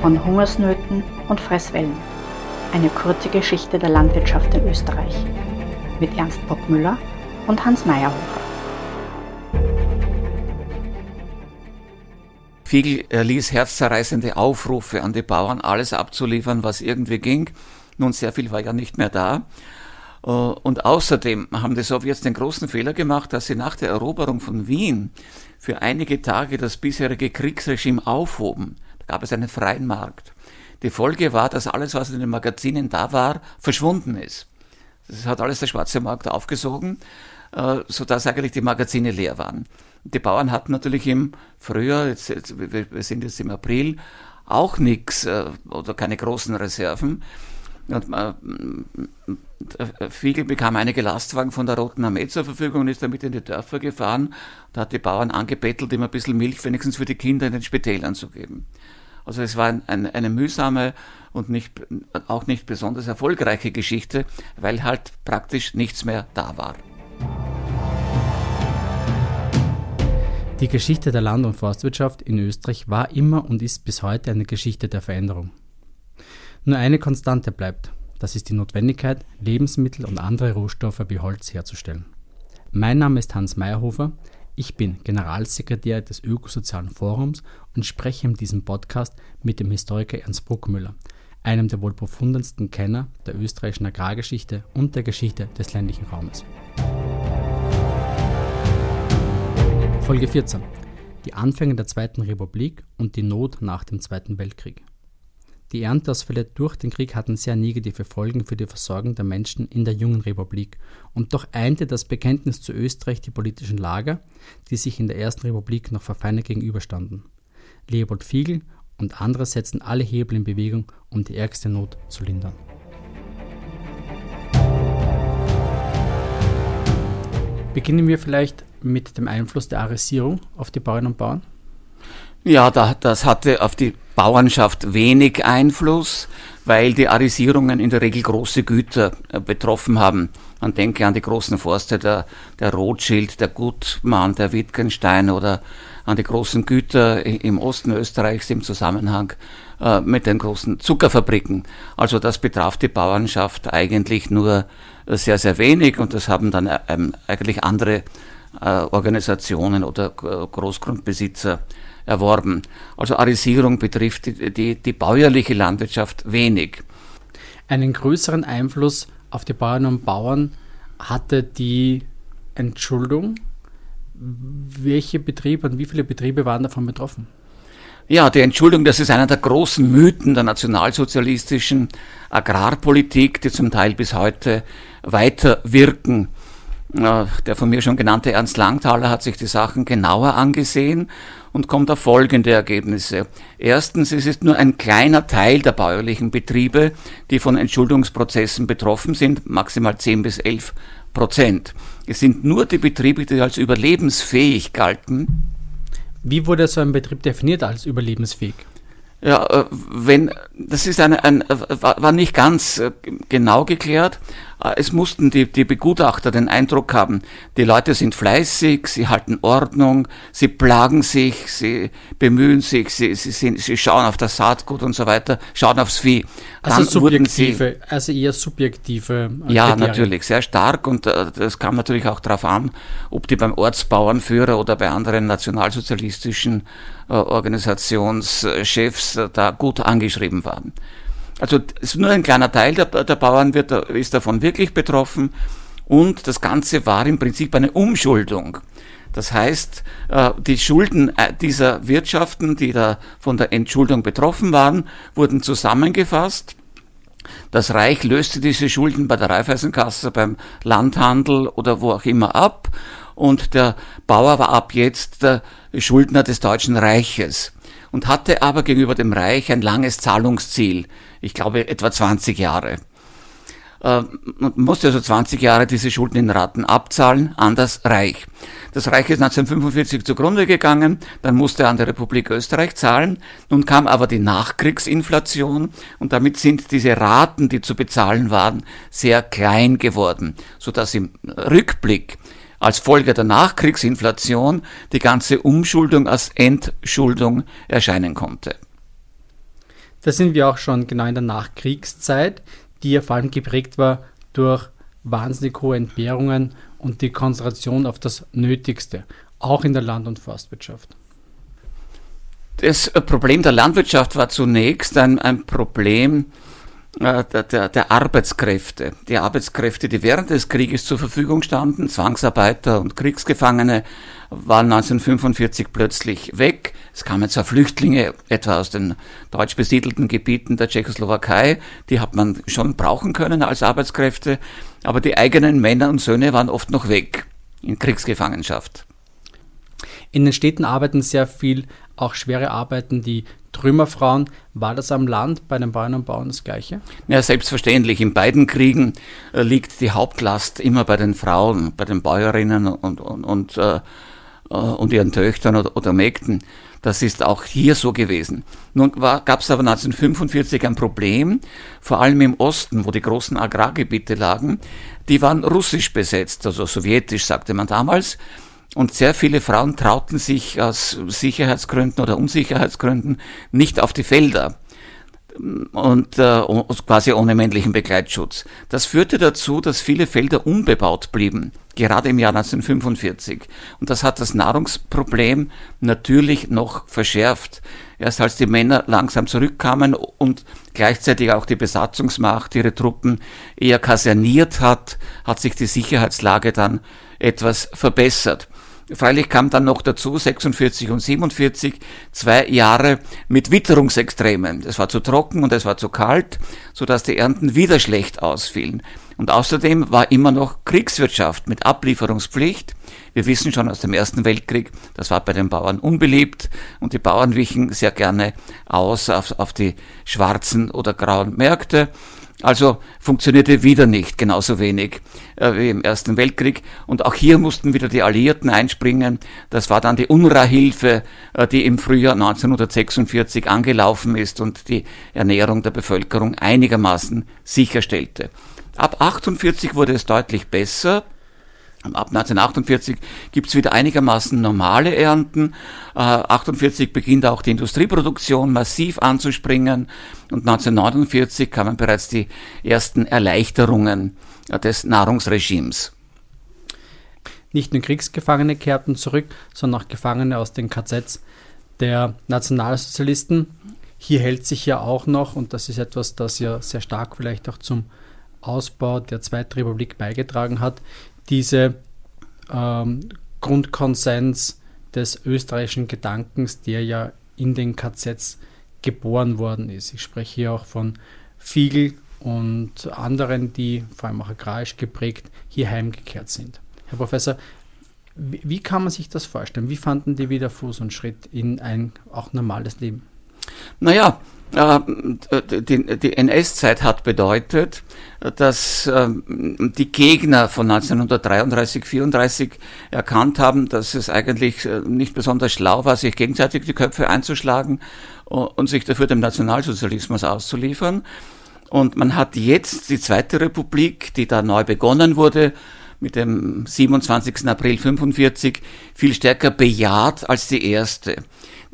von Hungersnöten und Fresswellen. Eine kurze Geschichte der Landwirtschaft in Österreich mit Ernst Bockmüller und Hans Meyerhofer. Fiegel erließ herzzerreißende Aufrufe an die Bauern, alles abzuliefern, was irgendwie ging. Nun, sehr viel war ja nicht mehr da. Äh, und außerdem haben die Sowjets den großen Fehler gemacht, dass sie nach der Eroberung von Wien für einige Tage das bisherige Kriegsregime aufhoben. Gab es einen freien Markt. Die Folge war, dass alles, was in den Magazinen da war, verschwunden ist. Das hat alles der schwarze Markt aufgesogen, äh, sodass eigentlich die Magazine leer waren. Die Bauern hatten natürlich im Frühjahr, jetzt, jetzt, wir sind jetzt im April, auch nichts äh, oder keine großen Reserven. Und, äh, Fiegel bekam einige Lastwagen von der Roten Armee zur Verfügung und ist damit in die Dörfer gefahren. Da hat die Bauern angebettelt, ihm ein bisschen Milch wenigstens für die Kinder in den Spitälern zu geben. Also es war ein, ein, eine mühsame und nicht, auch nicht besonders erfolgreiche Geschichte, weil halt praktisch nichts mehr da war. Die Geschichte der Land- und Forstwirtschaft in Österreich war immer und ist bis heute eine Geschichte der Veränderung. Nur eine Konstante bleibt, das ist die Notwendigkeit, Lebensmittel und andere Rohstoffe wie Holz herzustellen. Mein Name ist Hans Meyerhofer, ich bin Generalsekretär des Ökosozialen Forums und spreche in diesem Podcast mit dem Historiker Ernst Bruckmüller, einem der wohl profundensten Kenner der österreichischen Agrargeschichte und der Geschichte des ländlichen Raumes. Folge 14. Die Anfänge der Zweiten Republik und die Not nach dem Zweiten Weltkrieg. Die Ernteausfälle durch den Krieg hatten sehr negative Folgen für die Versorgung der Menschen in der jungen Republik, und doch einte das Bekenntnis zu Österreich die politischen Lager, die sich in der Ersten Republik noch verfeindet gegenüberstanden. Leopold Fiegel und andere setzten alle Hebel in Bewegung, um die ärgste Not zu lindern. Beginnen wir vielleicht mit dem Einfluss der Arisierung auf die Bauern und Bauern? Ja, da, das hatte auf die Bauernschaft wenig Einfluss, weil die Arisierungen in der Regel große Güter äh, betroffen haben. Man denke an die großen Forste der, der Rothschild, der Gutmann, der Wittgenstein oder an die großen Güter im Osten Österreichs im Zusammenhang äh, mit den großen Zuckerfabriken. Also das betraf die Bauernschaft eigentlich nur sehr, sehr wenig und das haben dann ähm, eigentlich andere äh, Organisationen oder Großgrundbesitzer erworben. Also Arisierung betrifft die, die, die bäuerliche Landwirtschaft wenig. Einen größeren Einfluss auf die Bauern und Bauern hatte die Entschuldung. Welche Betriebe und wie viele Betriebe waren davon betroffen? Ja, die Entschuldung, das ist einer der großen Mythen der nationalsozialistischen Agrarpolitik, die zum Teil bis heute weiter wirken. Der von mir schon genannte Ernst Langthaler hat sich die Sachen genauer angesehen und kommt auf folgende Ergebnisse. Erstens, es ist nur ein kleiner Teil der bäuerlichen Betriebe, die von Entschuldungsprozessen betroffen sind, maximal 10 bis 11 Prozent. Es sind nur die Betriebe, die als überlebensfähig galten. Wie wurde so ein Betrieb definiert als überlebensfähig? Ja, äh, wenn, das ist eine, ein, war nicht ganz äh, genau geklärt. Äh, es mussten die, die Begutachter den Eindruck haben, die Leute sind fleißig, sie halten Ordnung, sie plagen sich, sie bemühen sich, sie, sie, sind, sie schauen auf das Saatgut und so weiter, schauen aufs Vieh. Also subjektive, sie, also eher subjektive. Ja, Kriterien. natürlich, sehr stark und das kam natürlich auch darauf an, ob die beim Ortsbauernführer oder bei anderen nationalsozialistischen Organisationschefs da gut angeschrieben waren. Also ist nur ein kleiner Teil der, der Bauern wird, ist davon wirklich betroffen und das Ganze war im Prinzip eine Umschuldung. Das heißt, äh, die Schulden äh, dieser Wirtschaften, die da von der Entschuldung betroffen waren, wurden zusammengefasst. Das Reich löste diese Schulden bei der Raiffeisenkasse, beim Landhandel oder wo auch immer ab und der Bauer war ab jetzt der Schuldner des Deutschen Reiches und hatte aber gegenüber dem Reich ein langes Zahlungsziel, ich glaube etwa 20 Jahre. Ähm, man musste also 20 Jahre diese Schulden in Raten abzahlen an das Reich. Das Reich ist 1945 zugrunde gegangen, dann musste er an die Republik Österreich zahlen. Nun kam aber die Nachkriegsinflation und damit sind diese Raten, die zu bezahlen waren, sehr klein geworden, sodass im Rückblick als Folge der Nachkriegsinflation die ganze Umschuldung als Entschuldung erscheinen konnte. Da sind wir auch schon genau in der Nachkriegszeit, die ja vor allem geprägt war durch wahnsinnig hohe Entbehrungen und die Konzentration auf das Nötigste, auch in der Land- und Forstwirtschaft. Das Problem der Landwirtschaft war zunächst ein, ein Problem äh, der, der, der, Arbeitskräfte. Die Arbeitskräfte, die während des Krieges zur Verfügung standen, Zwangsarbeiter und Kriegsgefangene, waren 1945 plötzlich weg. Es kamen zwar Flüchtlinge, etwa aus den deutsch besiedelten Gebieten der Tschechoslowakei, die hat man schon brauchen können als Arbeitskräfte, aber die eigenen Männer und Söhne waren oft noch weg in Kriegsgefangenschaft. In den Städten arbeiten sehr viel auch schwere Arbeiten, die Trümmerfrauen. War das am Land bei den Bauern und Bauern das Gleiche? Ja, selbstverständlich. In beiden Kriegen äh, liegt die Hauptlast immer bei den Frauen, bei den Bäuerinnen und, und, und, äh, äh und ihren Töchtern oder, oder Mägden. Das ist auch hier so gewesen. Nun gab es aber 1945 ein Problem, vor allem im Osten, wo die großen Agrargebiete lagen. Die waren russisch besetzt, also sowjetisch, sagte man damals. Und sehr viele Frauen trauten sich aus Sicherheitsgründen oder Unsicherheitsgründen nicht auf die Felder und äh, quasi ohne männlichen Begleitschutz. Das führte dazu, dass viele Felder unbebaut blieben, gerade im Jahr 1945. Und das hat das Nahrungsproblem natürlich noch verschärft. Erst als die Männer langsam zurückkamen und gleichzeitig auch die Besatzungsmacht ihre Truppen eher kaserniert hat, hat sich die Sicherheitslage dann etwas verbessert. Freilich kam dann noch dazu 46 und 47 zwei Jahre mit Witterungsextremen. Es war zu trocken und es war zu kalt, so dass die Ernten wieder schlecht ausfielen. Und außerdem war immer noch Kriegswirtschaft mit Ablieferungspflicht. Wir wissen schon aus dem Ersten Weltkrieg, das war bei den Bauern unbeliebt und die Bauern wichen sehr gerne aus auf, auf die schwarzen oder grauen Märkte. Also funktionierte wieder nicht genauso wenig äh, wie im Ersten Weltkrieg. Und auch hier mussten wieder die Alliierten einspringen. Das war dann die UNRWA-Hilfe, äh, die im Frühjahr 1946 angelaufen ist und die Ernährung der Bevölkerung einigermaßen sicherstellte. Ab 48 wurde es deutlich besser. Ab 1948 gibt es wieder einigermaßen normale Ernten. Äh, 48 beginnt auch die Industrieproduktion massiv anzuspringen und 1949 kamen bereits die ersten Erleichterungen äh, des Nahrungsregimes. Nicht nur Kriegsgefangene kehrten zurück, sondern auch Gefangene aus den KZs der Nationalsozialisten. Hier hält sich ja auch noch, und das ist etwas, das ja sehr stark vielleicht auch zum Ausbau der Zweiten Republik beigetragen hat, diese ähm, Grundkonsens des österreichischen Gedankens, der ja in den KZs geboren worden ist. Ich spreche hier auch von Fiegel und anderen, die vor allem auch agrarisch geprägt hier heimgekehrt sind. Herr Professor, wie kann man sich das vorstellen? Wie fanden die wieder Fuß und Schritt in ein auch normales Leben? Naja, äh, die, die NS-Zeit hat bedeutet, dass ähm, die Gegner von 1933, 34 erkannt haben, dass es eigentlich äh, nicht besonders schlau war, sich gegenseitig die Köpfe einzuschlagen und sich dafür dem Nationalsozialismus auszuliefern. Und man hat jetzt die Zweite Republik, die da neu begonnen wurde, mit dem 27. April 45 viel stärker bejaht als die erste.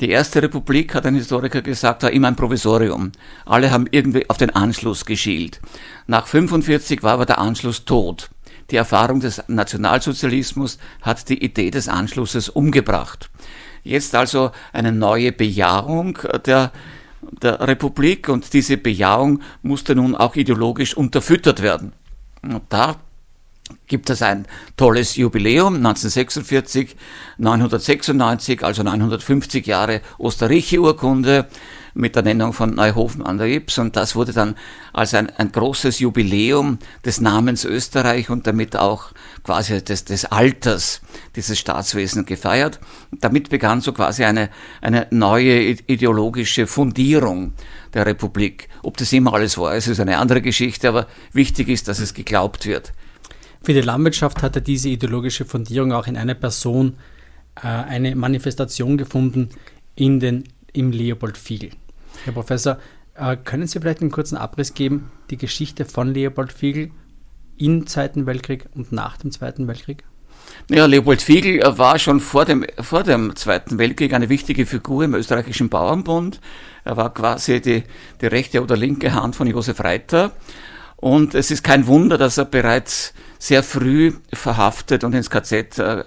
Die erste Republik, hat ein Historiker gesagt, war immer ein Provisorium. Alle haben irgendwie auf den Anschluss geschielt. Nach 45 war aber der Anschluss tot. Die Erfahrung des Nationalsozialismus hat die Idee des Anschlusses umgebracht. Jetzt also eine neue Bejahung der, der Republik und diese Bejahung musste nun auch ideologisch unterfüttert werden. Und da gibt es ein tolles Jubiläum, 1946, 996, also 950 Jahre Osterreiche-Urkunde mit der Nennung von Neuhofen an der Ips und das wurde dann als ein, ein großes Jubiläum des Namens Österreich und damit auch quasi des, des Alters dieses Staatswesens gefeiert. damit begann so quasi eine, eine neue ideologische Fundierung der Republik. Ob das immer alles war, ist eine andere Geschichte, aber wichtig ist, dass es geglaubt wird. Für die Landwirtschaft hatte diese ideologische Fundierung auch in einer Person äh, eine Manifestation gefunden in den, im Leopold Fiegel. Herr Professor, äh, können Sie vielleicht einen kurzen Abriss geben, die Geschichte von Leopold Fiegel im Zweiten Weltkrieg und nach dem Zweiten Weltkrieg? Ja, Leopold Fiegel war schon vor dem, vor dem Zweiten Weltkrieg eine wichtige Figur im österreichischen Bauernbund. Er war quasi die, die rechte oder linke Hand von Josef Reiter. Und es ist kein Wunder, dass er bereits sehr früh verhaftet und ins KZ äh,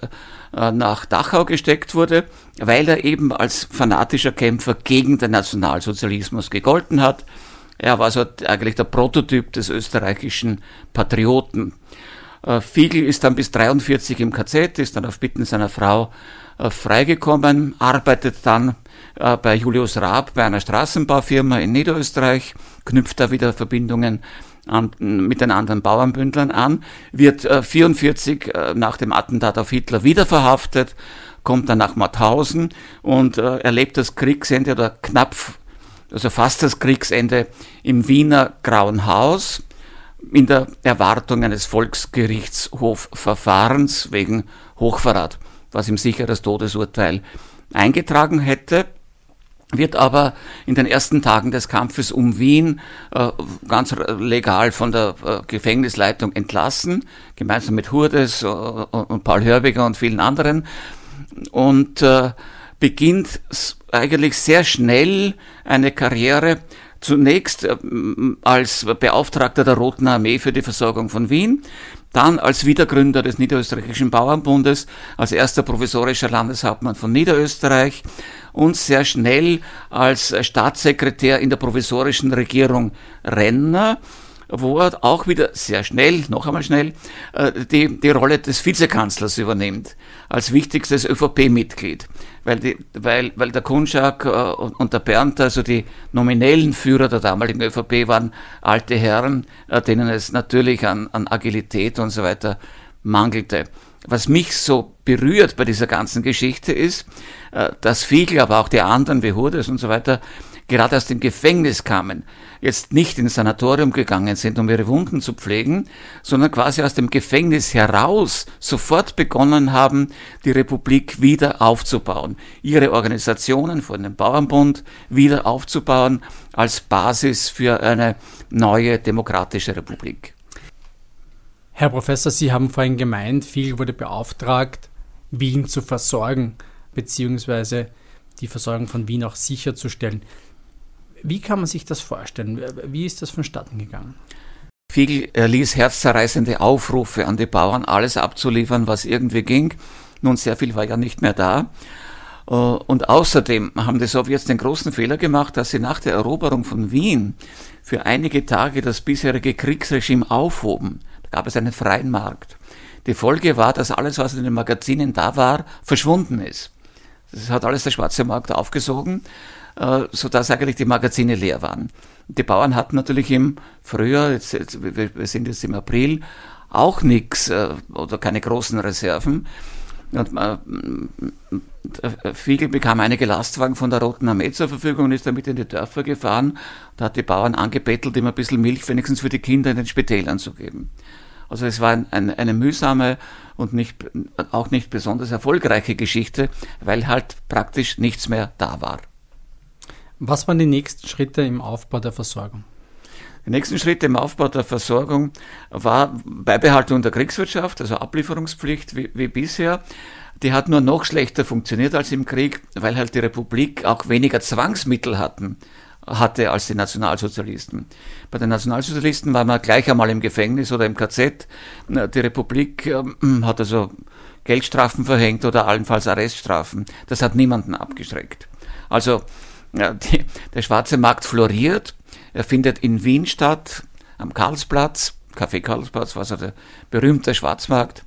äh, nach Dachau gesteckt wurde, weil er eben als fanatischer Kämpfer gegen den Nationalsozialismus gegolten hat. Er war so eigentlich der Prototyp des österreichischen Patrioten. Äh, Fiegel ist dann bis 43 im KZ, ist dann auf Bitten seiner Frau freigekommen, arbeitet dann bei Julius Raab bei einer Straßenbaufirma in Niederösterreich, knüpft da wieder Verbindungen an, mit den anderen Bauernbündlern an, wird äh, 44 äh, nach dem Attentat auf Hitler wieder verhaftet, kommt dann nach Mauthausen und äh, erlebt das Kriegsende oder knapp, also fast das Kriegsende im Wiener Grauen Haus in der Erwartung eines Volksgerichtshofverfahrens wegen Hochverrat, was ihm sicher das Todesurteil eingetragen hätte wird aber in den ersten Tagen des Kampfes um Wien äh, ganz legal von der äh, Gefängnisleitung entlassen, gemeinsam mit Hurdes äh, und Paul Hörbiger und vielen anderen. Und äh, beginnt eigentlich sehr schnell eine Karriere. Zunächst äh, als Beauftragter der Roten Armee für die Versorgung von Wien, dann als Wiedergründer des Niederösterreichischen Bauernbundes, als erster provisorischer Landeshauptmann von Niederösterreich und sehr schnell als Staatssekretär in der provisorischen Regierung Renner wo er auch wieder sehr schnell, noch einmal schnell, äh, die, die Rolle des Vizekanzlers übernimmt, als wichtigstes ÖVP-Mitglied. Weil, die, weil, weil der Kunschak äh, und der Bernd, also die nominellen Führer der damaligen ÖVP, waren alte Herren, äh, denen es natürlich an, an Agilität und so weiter mangelte. Was mich so berührt bei dieser ganzen Geschichte ist, dass Fiegel, aber auch die anderen wie Hurdes und so weiter, gerade aus dem Gefängnis kamen, jetzt nicht ins Sanatorium gegangen sind, um ihre Wunden zu pflegen, sondern quasi aus dem Gefängnis heraus sofort begonnen haben, die Republik wieder aufzubauen, ihre Organisationen von dem Bauernbund wieder aufzubauen als Basis für eine neue demokratische Republik. Herr Professor, Sie haben vorhin gemeint, viel wurde beauftragt, Wien zu versorgen, beziehungsweise die Versorgung von Wien auch sicherzustellen. Wie kann man sich das vorstellen? Wie ist das vonstatten gegangen? Fiegel ließ herzzerreißende Aufrufe an die Bauern, alles abzuliefern, was irgendwie ging. Nun, sehr viel war ja nicht mehr da. Äh, und außerdem haben die Sowjets den großen Fehler gemacht, dass sie nach der Eroberung von Wien für einige Tage das bisherige Kriegsregime aufhoben. Gab es einen freien Markt. Die Folge war, dass alles, was in den Magazinen da war, verschwunden ist. Das hat alles der schwarze Markt aufgesogen äh, sodass eigentlich die Magazine leer waren. Die Bauern hatten natürlich im Frühjahr, jetzt, jetzt, wir sind jetzt im April, auch nichts äh, oder keine großen Reserven. Und, äh, Fiegel bekam einige Lastwagen von der Roten Armee zur Verfügung und ist damit in die Dörfer gefahren Da hat die Bauern angebettelt, ihm ein bisschen Milch wenigstens für die Kinder in den Spitälern zu geben. Also es war ein, ein, eine mühsame und nicht, auch nicht besonders erfolgreiche Geschichte, weil halt praktisch nichts mehr da war. Was waren die nächsten Schritte im Aufbau der Versorgung? Die nächsten Schritte im Aufbau der Versorgung war Beibehaltung der Kriegswirtschaft, also Ablieferungspflicht wie, wie bisher. Die hat nur noch schlechter funktioniert als im Krieg, weil halt die Republik auch weniger Zwangsmittel hatten, hatte als die Nationalsozialisten. Bei den Nationalsozialisten war man gleich einmal im Gefängnis oder im KZ. Die Republik äh, hat also Geldstrafen verhängt oder allenfalls Arreststrafen. Das hat niemanden abgeschreckt. Also ja, die, der schwarze Markt floriert. Er findet in Wien statt, am Karlsplatz, Café Karlsplatz, war so der berühmte Schwarzmarkt.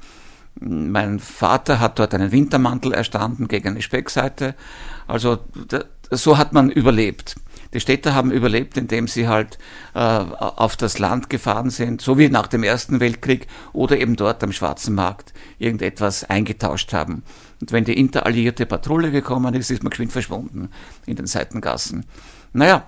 Mein Vater hat dort einen Wintermantel erstanden gegen eine Speckseite. Also da, so hat man überlebt. Die Städter haben überlebt, indem sie halt äh, auf das Land gefahren sind, so wie nach dem Ersten Weltkrieg oder eben dort am Schwarzen Markt irgendetwas eingetauscht haben. Und wenn die interalliierte Patrouille gekommen ist, ist man geschwind verschwunden in den Seitengassen. Naja,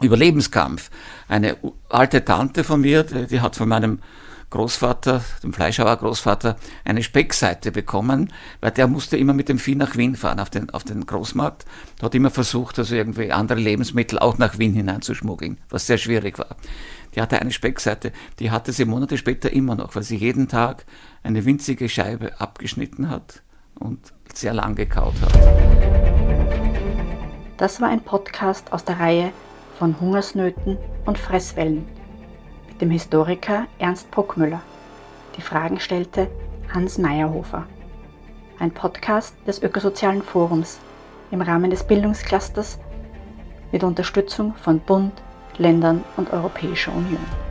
Überlebenskampf. Eine alte Tante von mir, die, die hat von meinem Großvater, dem Fleischhauer Großvater, eine Speckseite bekommen, weil der musste immer mit dem Vieh nach Wien fahren, auf den, auf den Großmarkt. Hat immer versucht, also irgendwie andere Lebensmittel auch nach Wien hineinzuschmuggeln, was sehr schwierig war. Die hatte eine Speckseite, die hatte sie Monate später immer noch, weil sie jeden Tag eine winzige Scheibe abgeschnitten hat und sehr lang gekaut hat. Das war ein Podcast aus der Reihe von Hungersnöten und Fresswellen dem Historiker Ernst Bruckmüller. Die Fragen stellte Hans Meyerhofer. Ein Podcast des Ökosozialen Forums im Rahmen des Bildungsclusters mit Unterstützung von Bund, Ländern und Europäischer Union.